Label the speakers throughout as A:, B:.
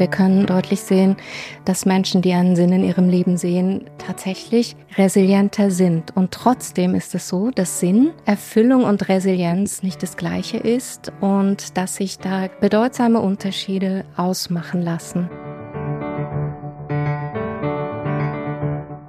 A: Wir können deutlich sehen, dass Menschen, die einen Sinn in ihrem Leben sehen, tatsächlich resilienter sind. Und trotzdem ist es so, dass Sinn, Erfüllung und Resilienz nicht das gleiche ist und dass sich da bedeutsame Unterschiede ausmachen lassen.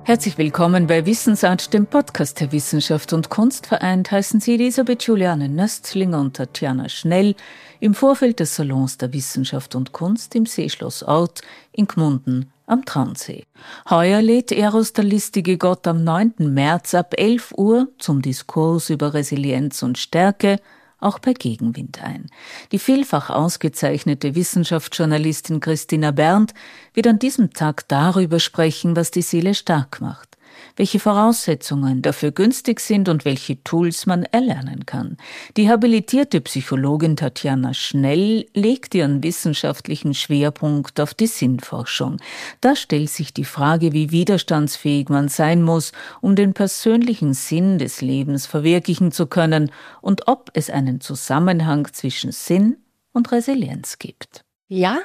B: Herzlich willkommen bei Wissensart, dem Podcast der Wissenschaft und Kunst. Vereint heißen Sie Elisabeth Juliane Nöstlinger und Tatjana Schnell im Vorfeld des Salons der Wissenschaft und Kunst im Seeschloss Ort in Gmunden am Traunsee. Heuer lädt Eros der listige Gott am 9. März ab 11 Uhr zum Diskurs über Resilienz und Stärke auch bei Gegenwind ein. Die vielfach ausgezeichnete Wissenschaftsjournalistin Christina Berndt wird an diesem Tag darüber sprechen, was die Seele stark macht welche Voraussetzungen dafür günstig sind und welche Tools man erlernen kann. Die habilitierte Psychologin Tatjana Schnell legt ihren wissenschaftlichen Schwerpunkt auf die Sinnforschung. Da stellt sich die Frage, wie widerstandsfähig man sein muss, um den persönlichen Sinn des Lebens verwirklichen zu können und ob es einen Zusammenhang zwischen Sinn und Resilienz gibt.
A: Ja,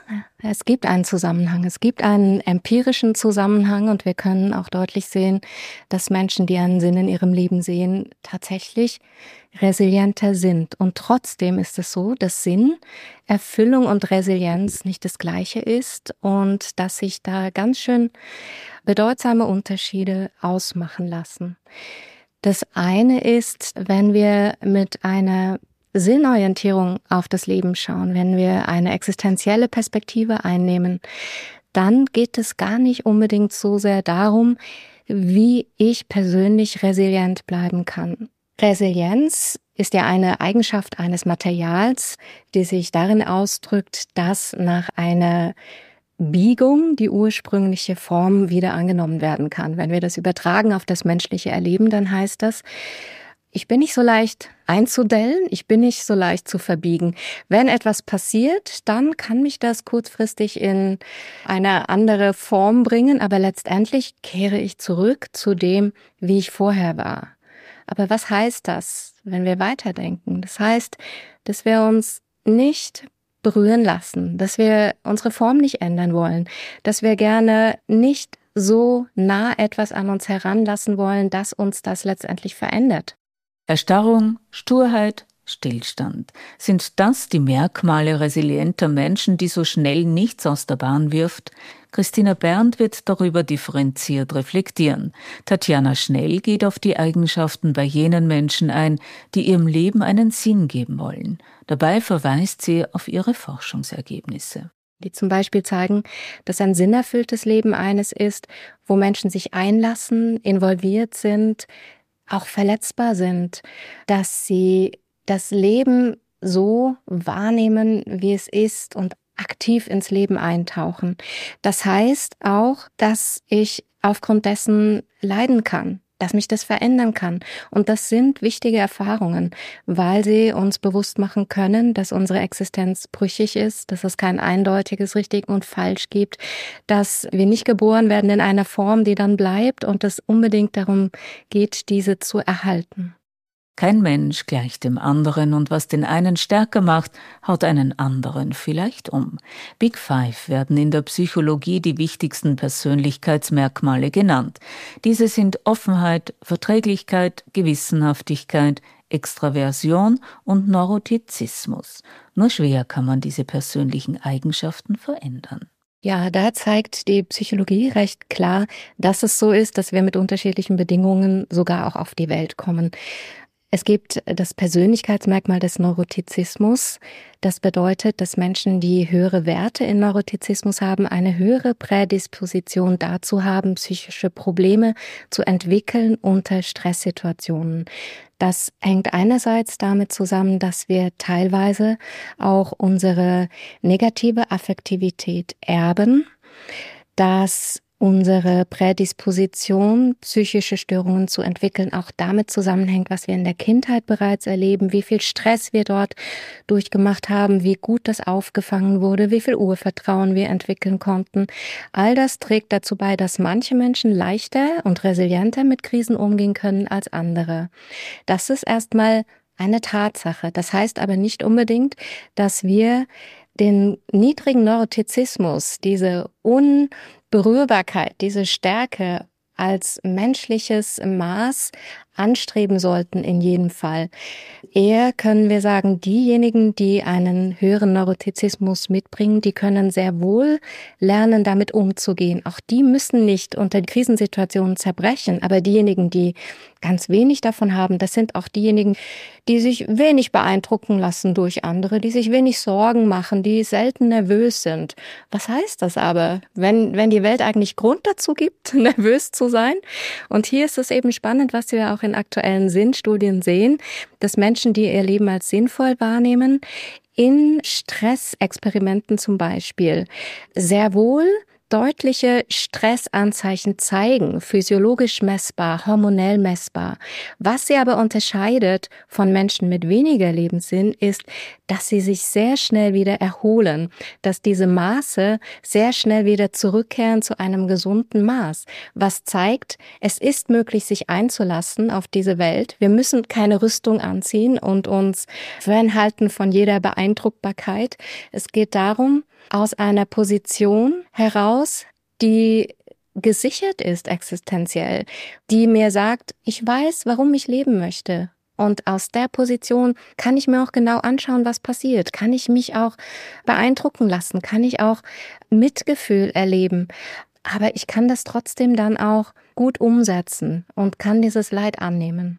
A: es gibt einen Zusammenhang. Es gibt einen empirischen Zusammenhang und wir können auch deutlich sehen, dass Menschen, die einen Sinn in ihrem Leben sehen, tatsächlich resilienter sind. Und trotzdem ist es so, dass Sinn, Erfüllung und Resilienz nicht das gleiche ist und dass sich da ganz schön bedeutsame Unterschiede ausmachen lassen. Das eine ist, wenn wir mit einer Sinnorientierung auf das Leben schauen, wenn wir eine existenzielle Perspektive einnehmen, dann geht es gar nicht unbedingt so sehr darum, wie ich persönlich resilient bleiben kann. Resilienz ist ja eine Eigenschaft eines Materials, die sich darin ausdrückt, dass nach einer Biegung die ursprüngliche Form wieder angenommen werden kann. Wenn wir das übertragen auf das menschliche Erleben, dann heißt das, ich bin nicht so leicht einzudellen, ich bin nicht so leicht zu verbiegen. Wenn etwas passiert, dann kann mich das kurzfristig in eine andere Form bringen, aber letztendlich kehre ich zurück zu dem, wie ich vorher war. Aber was heißt das, wenn wir weiterdenken? Das heißt, dass wir uns nicht berühren lassen, dass wir unsere Form nicht ändern wollen, dass wir gerne nicht so nah etwas an uns heranlassen wollen, dass uns das letztendlich verändert.
B: Erstarrung, Sturheit, Stillstand. Sind das die Merkmale resilienter Menschen, die so schnell nichts aus der Bahn wirft? Christina Berndt wird darüber differenziert reflektieren. Tatjana Schnell geht auf die Eigenschaften bei jenen Menschen ein, die ihrem Leben einen Sinn geben wollen. Dabei verweist sie auf ihre Forschungsergebnisse
A: die zum Beispiel zeigen, dass ein sinnerfülltes Leben eines ist, wo Menschen sich einlassen, involviert sind, auch verletzbar sind, dass sie das Leben so wahrnehmen, wie es ist und aktiv ins Leben eintauchen. Das heißt auch, dass ich aufgrund dessen leiden kann, dass mich das verändern kann. Und das sind wichtige Erfahrungen, weil sie uns bewusst machen können, dass unsere Existenz brüchig ist, dass es kein eindeutiges richtig und falsch gibt, dass wir nicht geboren werden in einer Form, die dann bleibt und es unbedingt darum geht, diese zu erhalten.
B: Kein Mensch gleicht dem anderen und was den einen stärker macht, haut einen anderen vielleicht um. Big Five werden in der Psychologie die wichtigsten Persönlichkeitsmerkmale genannt. Diese sind Offenheit, Verträglichkeit, Gewissenhaftigkeit, Extraversion und Neurotizismus. Nur schwer kann man diese persönlichen Eigenschaften verändern.
A: Ja, da zeigt die Psychologie recht klar, dass es so ist, dass wir mit unterschiedlichen Bedingungen sogar auch auf die Welt kommen. Es gibt das Persönlichkeitsmerkmal des Neurotizismus. Das bedeutet, dass Menschen, die höhere Werte in Neurotizismus haben, eine höhere Prädisposition dazu haben, psychische Probleme zu entwickeln unter Stresssituationen. Das hängt einerseits damit zusammen, dass wir teilweise auch unsere negative Affektivität erben, dass unsere Prädisposition, psychische Störungen zu entwickeln, auch damit zusammenhängt, was wir in der Kindheit bereits erleben, wie viel Stress wir dort durchgemacht haben, wie gut das aufgefangen wurde, wie viel Urvertrauen wir entwickeln konnten. All das trägt dazu bei, dass manche Menschen leichter und resilienter mit Krisen umgehen können als andere. Das ist erstmal eine Tatsache. Das heißt aber nicht unbedingt, dass wir den niedrigen Neurotizismus, diese Unberührbarkeit, diese Stärke als menschliches Maß anstreben sollten in jedem Fall. Eher können wir sagen, diejenigen, die einen höheren Neurotizismus mitbringen, die können sehr wohl lernen, damit umzugehen. Auch die müssen nicht unter Krisensituationen zerbrechen, aber diejenigen, die ganz wenig davon haben, das sind auch diejenigen, die sich wenig beeindrucken lassen durch andere, die sich wenig Sorgen machen, die selten nervös sind. Was heißt das aber, wenn, wenn die Welt eigentlich Grund dazu gibt, nervös zu sein? Und hier ist es eben spannend, was wir auch in aktuellen Sinnstudien sehen, dass Menschen, die ihr Leben als sinnvoll wahrnehmen, in Stressexperimenten zum Beispiel sehr wohl deutliche Stressanzeichen zeigen, physiologisch messbar, hormonell messbar. Was sie aber unterscheidet von Menschen mit weniger Lebenssinn ist, dass sie sich sehr schnell wieder erholen, dass diese Maße sehr schnell wieder zurückkehren zu einem gesunden Maß, was zeigt, es ist möglich, sich einzulassen auf diese Welt. Wir müssen keine Rüstung anziehen und uns fernhalten von jeder Beeindruckbarkeit. Es geht darum, aus einer Position heraus, die gesichert ist existenziell, die mir sagt, ich weiß, warum ich leben möchte. Und aus der Position kann ich mir auch genau anschauen, was passiert. Kann ich mich auch beeindrucken lassen? Kann ich auch Mitgefühl erleben? Aber ich kann das trotzdem dann auch gut umsetzen und kann dieses Leid annehmen.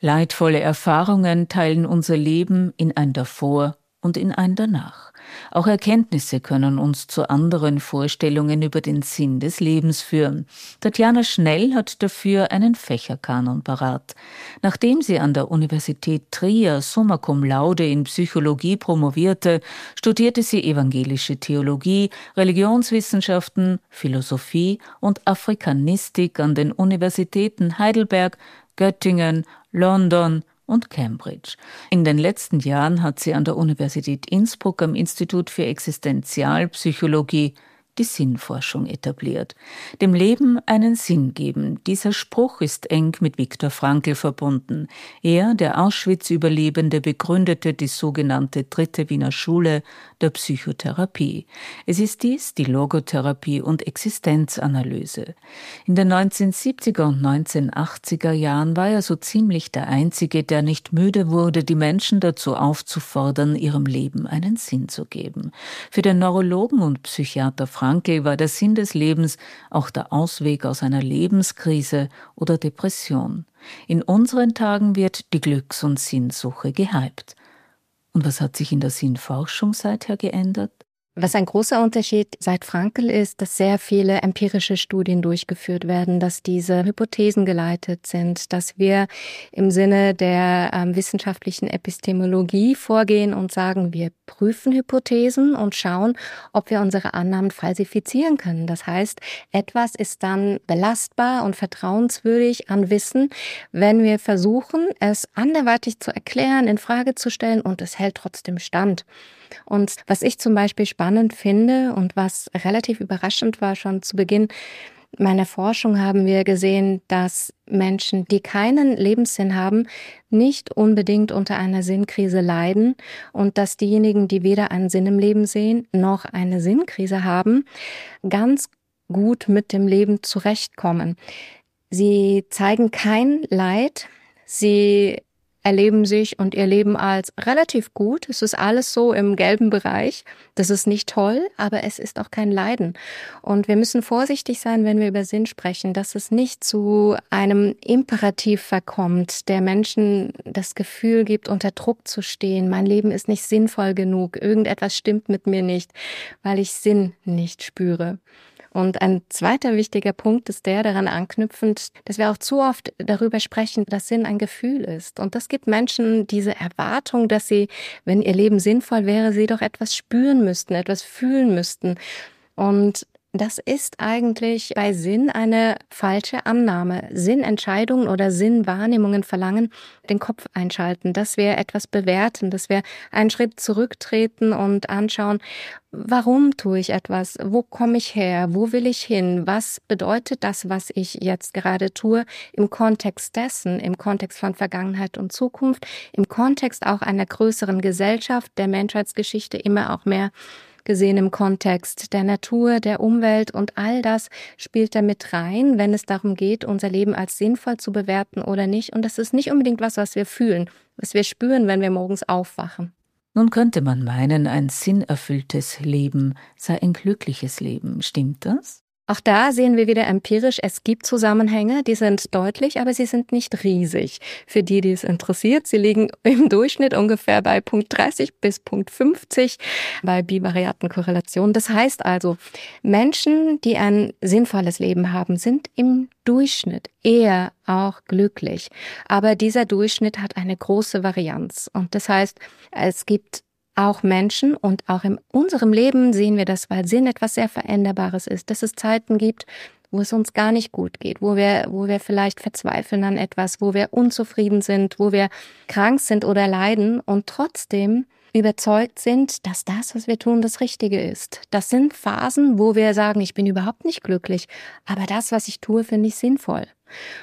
B: Leidvolle Erfahrungen teilen unser Leben in ein davor und in ein danach. Auch Erkenntnisse können uns zu anderen Vorstellungen über den Sinn des Lebens führen. Tatjana Schnell hat dafür einen Fächerkanon parat. Nachdem sie an der Universität Trier summa cum laude in Psychologie promovierte, studierte sie evangelische Theologie, Religionswissenschaften, Philosophie und Afrikanistik an den Universitäten Heidelberg, Göttingen, London, und Cambridge. In den letzten Jahren hat sie an der Universität Innsbruck am Institut für Existenzialpsychologie die Sinnforschung etabliert. Dem Leben einen Sinn geben. Dieser Spruch ist eng mit Viktor Frankl verbunden. Er, der Auschwitz-Überlebende, begründete die sogenannte dritte Wiener Schule der Psychotherapie. Es ist dies die Logotherapie und Existenzanalyse. In den 1970er und 1980er Jahren war er so ziemlich der Einzige, der nicht müde wurde, die Menschen dazu aufzufordern, ihrem Leben einen Sinn zu geben. Für den Neurologen und Psychiater Frankl Frankl war der Sinn des Lebens auch der Ausweg aus einer Lebenskrise oder Depression. In unseren Tagen wird die Glücks- und Sinnsuche gehypt. Und was hat sich in der Sinnforschung seither geändert?
A: Was ein großer Unterschied seit Frankel ist, dass sehr viele empirische Studien durchgeführt werden, dass diese Hypothesen geleitet sind, dass wir im Sinne der ähm, wissenschaftlichen Epistemologie vorgehen und sagen, wir prüfen Hypothesen und schauen, ob wir unsere Annahmen falsifizieren können. Das heißt, etwas ist dann belastbar und vertrauenswürdig an Wissen, wenn wir versuchen, es anderweitig zu erklären, in Frage zu stellen und es hält trotzdem stand. Und was ich zum Beispiel spannend finde und was relativ überraschend war schon zu Beginn meiner Forschung haben wir gesehen, dass Menschen, die keinen Lebenssinn haben, nicht unbedingt unter einer Sinnkrise leiden und dass diejenigen, die weder einen Sinn im Leben sehen noch eine Sinnkrise haben, ganz gut mit dem Leben zurechtkommen. Sie zeigen kein Leid, sie erleben sich und ihr Leben als relativ gut. Es ist alles so im gelben Bereich. Das ist nicht toll, aber es ist auch kein Leiden. Und wir müssen vorsichtig sein, wenn wir über Sinn sprechen, dass es nicht zu einem Imperativ verkommt, der Menschen das Gefühl gibt, unter Druck zu stehen. Mein Leben ist nicht sinnvoll genug. Irgendetwas stimmt mit mir nicht, weil ich Sinn nicht spüre. Und ein zweiter wichtiger Punkt ist der daran anknüpfend, dass wir auch zu oft darüber sprechen, dass Sinn ein Gefühl ist. Und das gibt Menschen diese Erwartung, dass sie, wenn ihr Leben sinnvoll wäre, sie doch etwas spüren müssten, etwas fühlen müssten. Und das ist eigentlich bei Sinn eine falsche Annahme. Sinnentscheidungen oder Sinnwahrnehmungen verlangen den Kopf einschalten, dass wir etwas bewerten, dass wir einen Schritt zurücktreten und anschauen, warum tue ich etwas? Wo komme ich her? Wo will ich hin? Was bedeutet das, was ich jetzt gerade tue im Kontext dessen, im Kontext von Vergangenheit und Zukunft, im Kontext auch einer größeren Gesellschaft, der Menschheitsgeschichte immer auch mehr gesehen im Kontext der Natur, der Umwelt und all das spielt damit rein, wenn es darum geht, unser Leben als sinnvoll zu bewerten oder nicht. Und das ist nicht unbedingt was, was wir fühlen, was wir spüren, wenn wir morgens aufwachen.
B: Nun könnte man meinen, ein sinnerfülltes Leben sei ein glückliches Leben. Stimmt das?
A: Auch da sehen wir wieder empirisch, es gibt Zusammenhänge, die sind deutlich, aber sie sind nicht riesig. Für die, die es interessiert, sie liegen im Durchschnitt ungefähr bei Punkt 30 bis Punkt 50 bei bivariaten Korrelationen. Das heißt also, Menschen, die ein sinnvolles Leben haben, sind im Durchschnitt eher auch glücklich. Aber dieser Durchschnitt hat eine große Varianz. Und das heißt, es gibt auch Menschen und auch in unserem Leben sehen wir das, weil Sinn etwas sehr Veränderbares ist, dass es Zeiten gibt, wo es uns gar nicht gut geht, wo wir, wo wir vielleicht verzweifeln an etwas, wo wir unzufrieden sind, wo wir krank sind oder leiden und trotzdem überzeugt sind, dass das, was wir tun, das Richtige ist. Das sind Phasen, wo wir sagen, ich bin überhaupt nicht glücklich, aber das, was ich tue, finde ich sinnvoll.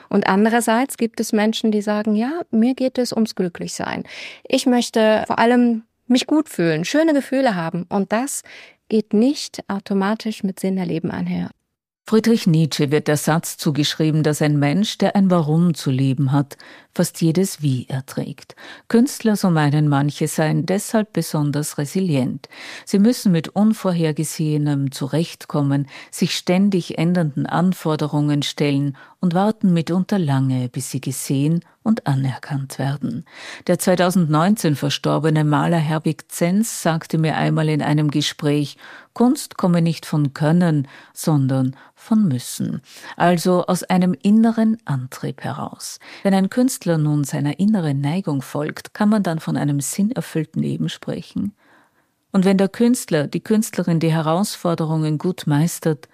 A: Und andererseits gibt es Menschen, die sagen, ja, mir geht es ums Glücklichsein. Ich möchte vor allem mich gut fühlen, schöne Gefühle haben. Und das geht nicht automatisch mit Sinn erleben einher.
B: Friedrich Nietzsche wird der Satz zugeschrieben, dass ein Mensch, der ein Warum zu leben hat, fast jedes Wie erträgt. Künstler, so meinen manche, seien deshalb besonders resilient. Sie müssen mit Unvorhergesehenem zurechtkommen, sich ständig ändernden Anforderungen stellen und warten mitunter lange, bis sie gesehen und anerkannt werden. Der 2019 verstorbene Maler Herbig Zenz sagte mir einmal in einem Gespräch, Kunst komme nicht von Können, sondern von Müssen, also aus einem inneren Antrieb heraus. Wenn ein Künstler nun seiner inneren Neigung folgt, kann man dann von einem sinnerfüllten Leben sprechen? Und wenn der Künstler, die Künstlerin die Herausforderungen gut meistert,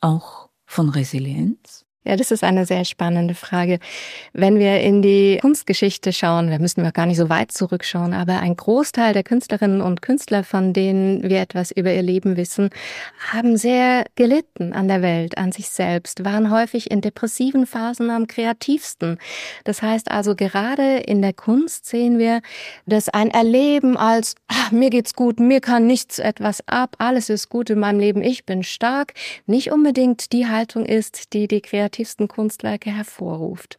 B: auch von Resilienz?
A: Ja, das ist eine sehr spannende Frage. Wenn wir in die Kunstgeschichte schauen, da müssen wir gar nicht so weit zurückschauen, aber ein Großteil der Künstlerinnen und Künstler, von denen wir etwas über ihr Leben wissen, haben sehr gelitten an der Welt, an sich selbst, waren häufig in depressiven Phasen am kreativsten. Das heißt also, gerade in der Kunst sehen wir, dass ein Erleben als, ach, mir geht's gut, mir kann nichts etwas ab, alles ist gut in meinem Leben, ich bin stark, nicht unbedingt die Haltung ist, die die Kreativität kreativsten Kunstwerke hervorruft.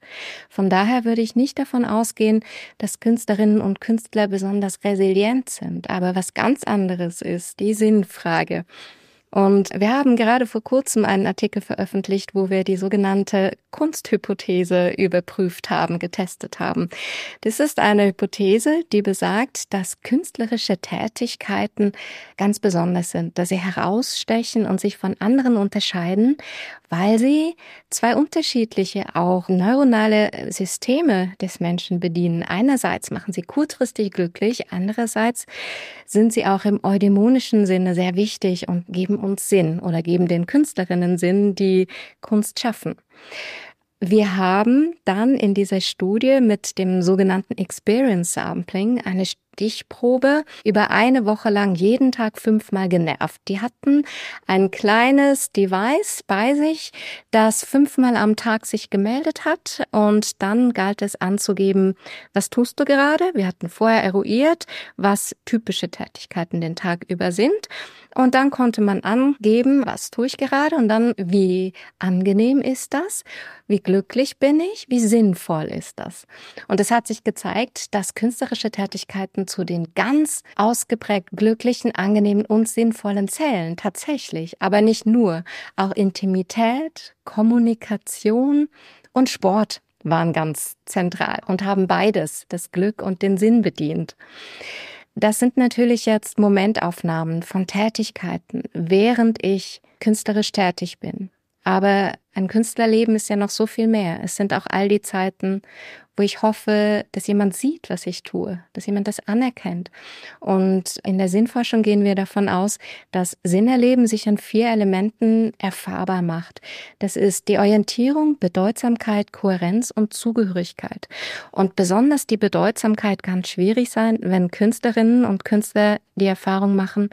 A: Von daher würde ich nicht davon ausgehen, dass Künstlerinnen und Künstler besonders resilient sind. Aber was ganz anderes ist die Sinnfrage. Und wir haben gerade vor kurzem einen Artikel veröffentlicht, wo wir die sogenannte Kunsthypothese überprüft haben, getestet haben. Das ist eine Hypothese, die besagt, dass künstlerische Tätigkeiten ganz besonders sind, dass sie herausstechen und sich von anderen unterscheiden, weil sie zwei unterschiedliche auch neuronale Systeme des Menschen bedienen. Einerseits machen sie kurzfristig glücklich, andererseits sind sie auch im eudämonischen Sinne sehr wichtig und geben uns Sinn oder geben den Künstlerinnen Sinn, die Kunst schaffen. Wir haben dann in dieser Studie mit dem sogenannten Experience Sampling eine Stichprobe über eine Woche lang jeden Tag fünfmal genervt. Die hatten ein kleines Device bei sich, das fünfmal am Tag sich gemeldet hat und dann galt es anzugeben, was tust du gerade? Wir hatten vorher eruiert, was typische Tätigkeiten den Tag über sind und dann konnte man angeben, was tue ich gerade und dann, wie angenehm ist das? Wie glücklich bin ich? Wie sinnvoll ist das? Und es hat sich gezeigt, dass künstlerische Tätigkeiten zu den ganz ausgeprägt glücklichen, angenehmen und sinnvollen zählen. Tatsächlich. Aber nicht nur. Auch Intimität, Kommunikation und Sport waren ganz zentral und haben beides, das Glück und den Sinn bedient. Das sind natürlich jetzt Momentaufnahmen von Tätigkeiten, während ich künstlerisch tätig bin. Aber ein Künstlerleben ist ja noch so viel mehr. Es sind auch all die Zeiten, wo ich hoffe, dass jemand sieht, was ich tue, dass jemand das anerkennt. Und in der Sinnforschung gehen wir davon aus, dass Sinnerleben sich an vier Elementen erfahrbar macht. Das ist die Orientierung, Bedeutsamkeit, Kohärenz und Zugehörigkeit. Und besonders die Bedeutsamkeit kann schwierig sein, wenn Künstlerinnen und Künstler die Erfahrung machen,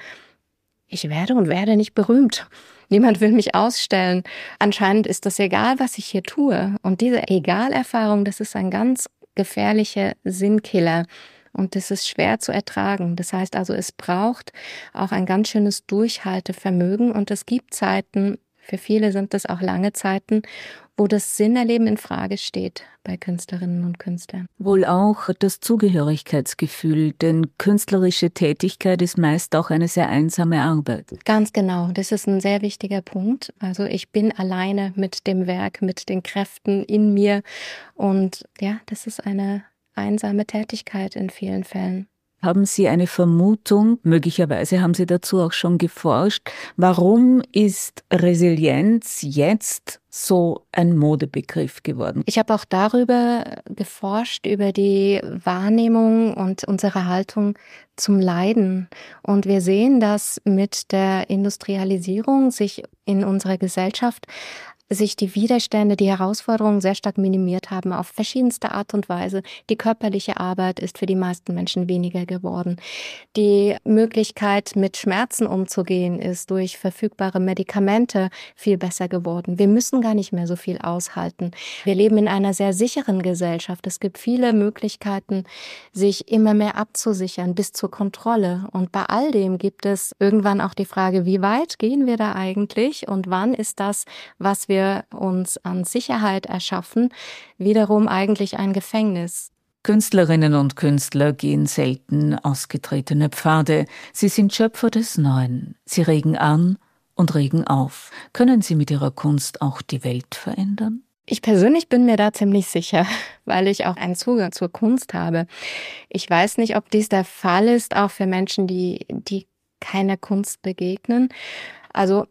A: ich werde und werde nicht berühmt. Niemand will mich ausstellen. Anscheinend ist das egal, was ich hier tue. Und diese Egalerfahrung, das ist ein ganz gefährlicher Sinnkiller. Und das ist schwer zu ertragen. Das heißt also, es braucht auch ein ganz schönes Durchhaltevermögen. Und es gibt Zeiten, für viele sind das auch lange Zeiten, wo das Sinnerleben in Frage steht bei Künstlerinnen und Künstlern.
B: Wohl auch das Zugehörigkeitsgefühl, denn künstlerische Tätigkeit ist meist auch eine sehr einsame Arbeit.
A: Ganz genau, das ist ein sehr wichtiger Punkt. Also ich bin alleine mit dem Werk, mit den Kräften in mir und ja, das ist eine einsame Tätigkeit in vielen Fällen.
B: Haben Sie eine Vermutung, möglicherweise haben Sie dazu auch schon geforscht, warum ist Resilienz jetzt so ein Modebegriff geworden?
A: Ich habe auch darüber geforscht, über die Wahrnehmung und unsere Haltung zum Leiden. Und wir sehen, dass mit der Industrialisierung sich in unserer Gesellschaft sich die Widerstände, die Herausforderungen sehr stark minimiert haben auf verschiedenste Art und Weise. Die körperliche Arbeit ist für die meisten Menschen weniger geworden. Die Möglichkeit, mit Schmerzen umzugehen, ist durch verfügbare Medikamente viel besser geworden. Wir müssen gar nicht mehr so viel aushalten. Wir leben in einer sehr sicheren Gesellschaft. Es gibt viele Möglichkeiten, sich immer mehr abzusichern bis zur Kontrolle. Und bei all dem gibt es irgendwann auch die Frage, wie weit gehen wir da eigentlich und wann ist das, was wir wir uns an Sicherheit erschaffen, wiederum eigentlich ein Gefängnis.
B: Künstlerinnen und Künstler gehen selten ausgetretene Pfade. Sie sind Schöpfer des Neuen. Sie regen an und regen auf. Können Sie mit Ihrer Kunst auch die Welt verändern?
A: Ich persönlich bin mir da ziemlich sicher, weil ich auch einen Zugang zur Kunst habe. Ich weiß nicht, ob dies der Fall ist, auch für Menschen, die, die keiner Kunst begegnen. Also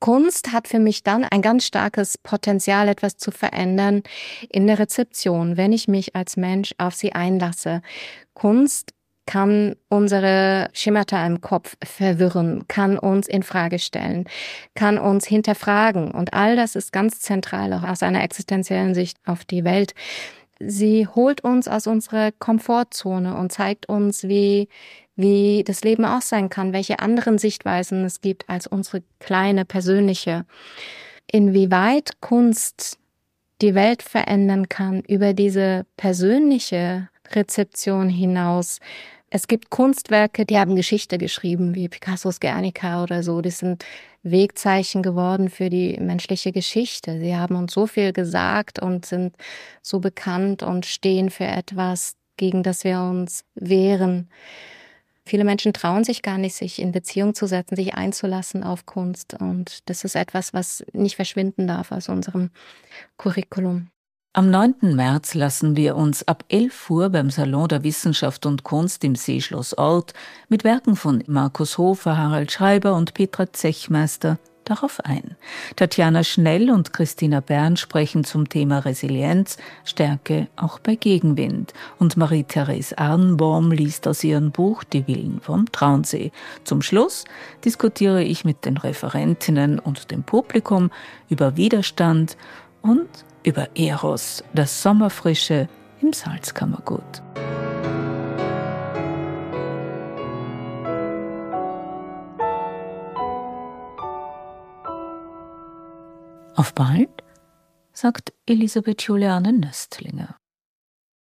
A: Kunst hat für mich dann ein ganz starkes Potenzial, etwas zu verändern in der Rezeption, wenn ich mich als Mensch auf sie einlasse. Kunst kann unsere Schemata im Kopf verwirren, kann uns in Frage stellen, kann uns hinterfragen. Und all das ist ganz zentral auch aus einer existenziellen Sicht auf die Welt. Sie holt uns aus unserer Komfortzone und zeigt uns, wie, wie das Leben auch sein kann, welche anderen Sichtweisen es gibt als unsere kleine persönliche. Inwieweit Kunst die Welt verändern kann über diese persönliche Rezeption hinaus. Es gibt Kunstwerke, die haben Geschichte geschrieben, wie Picassos Guernica oder so. Die sind Wegzeichen geworden für die menschliche Geschichte. Sie haben uns so viel gesagt und sind so bekannt und stehen für etwas, gegen das wir uns wehren. Viele Menschen trauen sich gar nicht, sich in Beziehung zu setzen, sich einzulassen auf Kunst. Und das ist etwas, was nicht verschwinden darf aus unserem Curriculum.
B: Am 9. März lassen wir uns ab 11 Uhr beim Salon der Wissenschaft und Kunst im Seeschloss Ort mit Werken von Markus Hofer, Harald Schreiber und Petra Zechmeister darauf ein. Tatjana Schnell und Christina Bern sprechen zum Thema Resilienz, Stärke auch bei Gegenwind. Und Marie-Therese Arnbaum liest aus ihrem Buch Die Willen vom Traunsee. Zum Schluss diskutiere ich mit den Referentinnen und dem Publikum über Widerstand und über Eros, das Sommerfrische im Salzkammergut. Auf bald, sagt Elisabeth Juliane Nöstlinger.